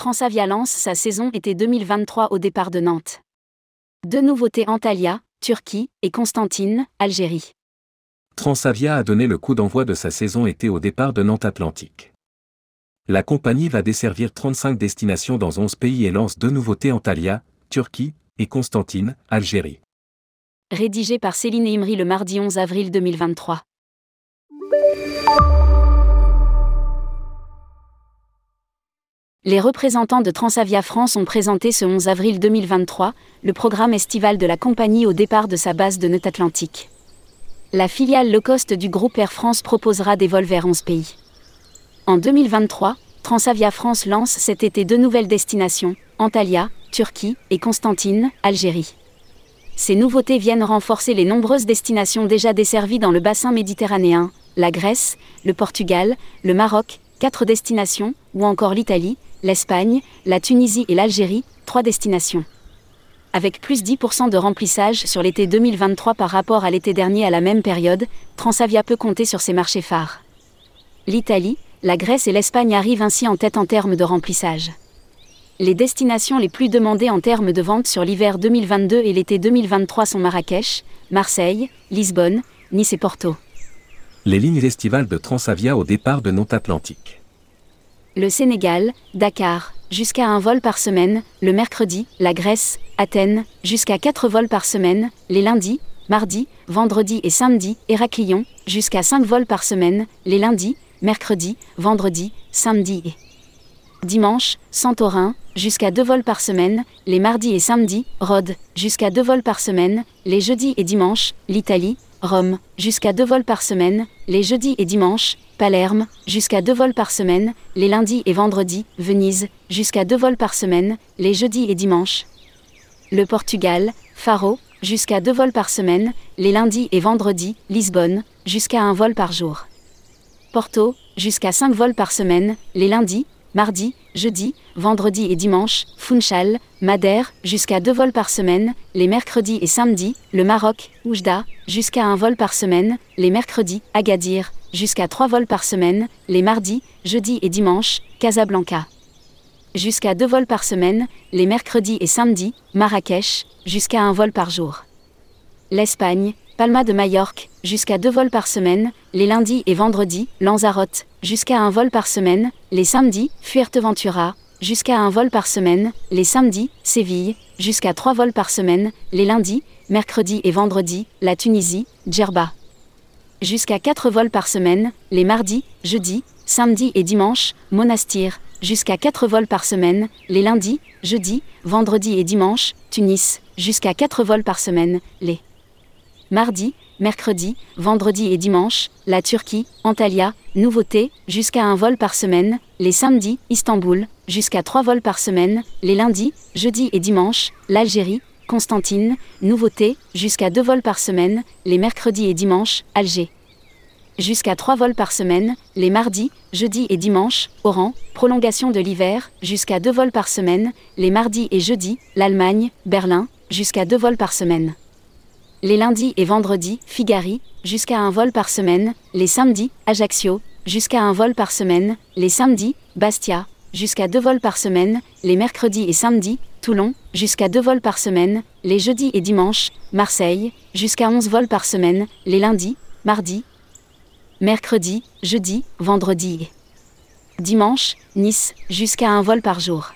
Transavia lance sa saison été 2023 au départ de Nantes. Deux nouveautés Antalya, Turquie, et Constantine, Algérie. Transavia a donné le coup d'envoi de sa saison été au départ de Nantes Atlantique. La compagnie va desservir 35 destinations dans 11 pays et lance deux nouveautés Antalya, Turquie, et Constantine, Algérie. Rédigé par Céline Imri le mardi 11 avril 2023. Les représentants de Transavia France ont présenté ce 11 avril 2023 le programme estival de la compagnie au départ de sa base de Nantes Atlantique. La filiale low cost du groupe Air France proposera des vols vers 11 pays. En 2023, Transavia France lance cet été deux nouvelles destinations, Antalya, Turquie, et Constantine, Algérie. Ces nouveautés viennent renforcer les nombreuses destinations déjà desservies dans le bassin méditerranéen, la Grèce, le Portugal, le Maroc, quatre destinations, ou encore l'Italie, l'Espagne, la Tunisie et l'Algérie, trois destinations. Avec plus 10% de remplissage sur l'été 2023 par rapport à l'été dernier à la même période, Transavia peut compter sur ses marchés phares. L'Italie, la Grèce et l'Espagne arrivent ainsi en tête en termes de remplissage. Les destinations les plus demandées en termes de vente sur l'hiver 2022 et l'été 2023 sont Marrakech, Marseille, Lisbonne, Nice et Porto. Les lignes estivales de Transavia au départ de Nantes Atlantique. Le Sénégal, Dakar, jusqu'à un vol par semaine, le mercredi, la Grèce, Athènes, jusqu'à 4 vols par semaine, les lundis, mardis, vendredis et samedis, Héraclion, jusqu'à 5 vols par semaine, les lundis, mercredis, vendredis, samedis et dimanche, Santorin, jusqu'à 2 vols par semaine, les mardis et samedis, Rhodes, jusqu'à 2 vols par semaine, les jeudis et dimanches, l'Italie, Rome, jusqu'à 2 vols par semaine, les jeudis et dimanches, Palerme, jusqu'à 2 vols par semaine, les lundis et vendredis, Venise, jusqu'à 2 vols par semaine, les jeudis et dimanches. Le Portugal, Faro, jusqu'à 2 vols par semaine, les lundis et vendredis, Lisbonne, jusqu'à un vol par jour. Porto, jusqu'à 5 vols par semaine, les lundis, mardis, jeudi, vendredi et dimanche, Funchal, Madère, jusqu'à 2 vols par semaine, les mercredis et samedis, le Maroc, Oujda, jusqu'à un vol par semaine, les mercredis, Agadir, jusqu'à 3 vols par semaine, les mardis, jeudis et dimanches, Casablanca. Jusqu'à 2 vols par semaine, les mercredis et samedis, Marrakech, jusqu'à un vol par jour. L'Espagne, Palma de Majorque, jusqu'à 2 vols par semaine, les lundis et vendredis, Lanzarote, jusqu'à un vol par semaine, les samedis, Fuerteventura, jusqu'à un vol par semaine, les samedis, Séville, jusqu'à 3 vols par semaine, les lundis, mercredis et vendredis, la Tunisie, Djerba. Jusqu'à 4 vols par semaine, les mardis, jeudis, samedis et dimanches, Monastir, jusqu'à 4 vols par semaine, les lundis, jeudis, vendredis et dimanches, Tunis, jusqu'à 4 vols par semaine, les mardis, mercredis, vendredis et dimanches, la Turquie, Antalya, nouveauté, jusqu'à un vol par semaine, les samedis, Istanbul, jusqu'à 3 vols par semaine, les lundis, jeudis et dimanches, l'Algérie, Constantine, nouveauté, jusqu'à 2 vols par semaine, les mercredis et dimanches, Alger. Jusqu'à 3 vols par semaine, les mardis, jeudis et dimanches, Oran, prolongation de l'hiver, jusqu'à 2 vols par semaine, les mardis et jeudis, l'Allemagne, Berlin, jusqu'à 2 vols par semaine. Les lundis et vendredis, Figari, jusqu'à un vol par semaine, les samedis, Ajaccio, jusqu'à un vol par semaine, les samedis, Bastia, jusqu'à 2 vols par semaine, les mercredis et samedis, Toulon, jusqu'à 2 vols par semaine, les jeudis et dimanches, Marseille, jusqu'à 11 vols par semaine, les lundis, mardis, mercredi, jeudi, vendredi. Dimanche, Nice, jusqu'à un vol par jour.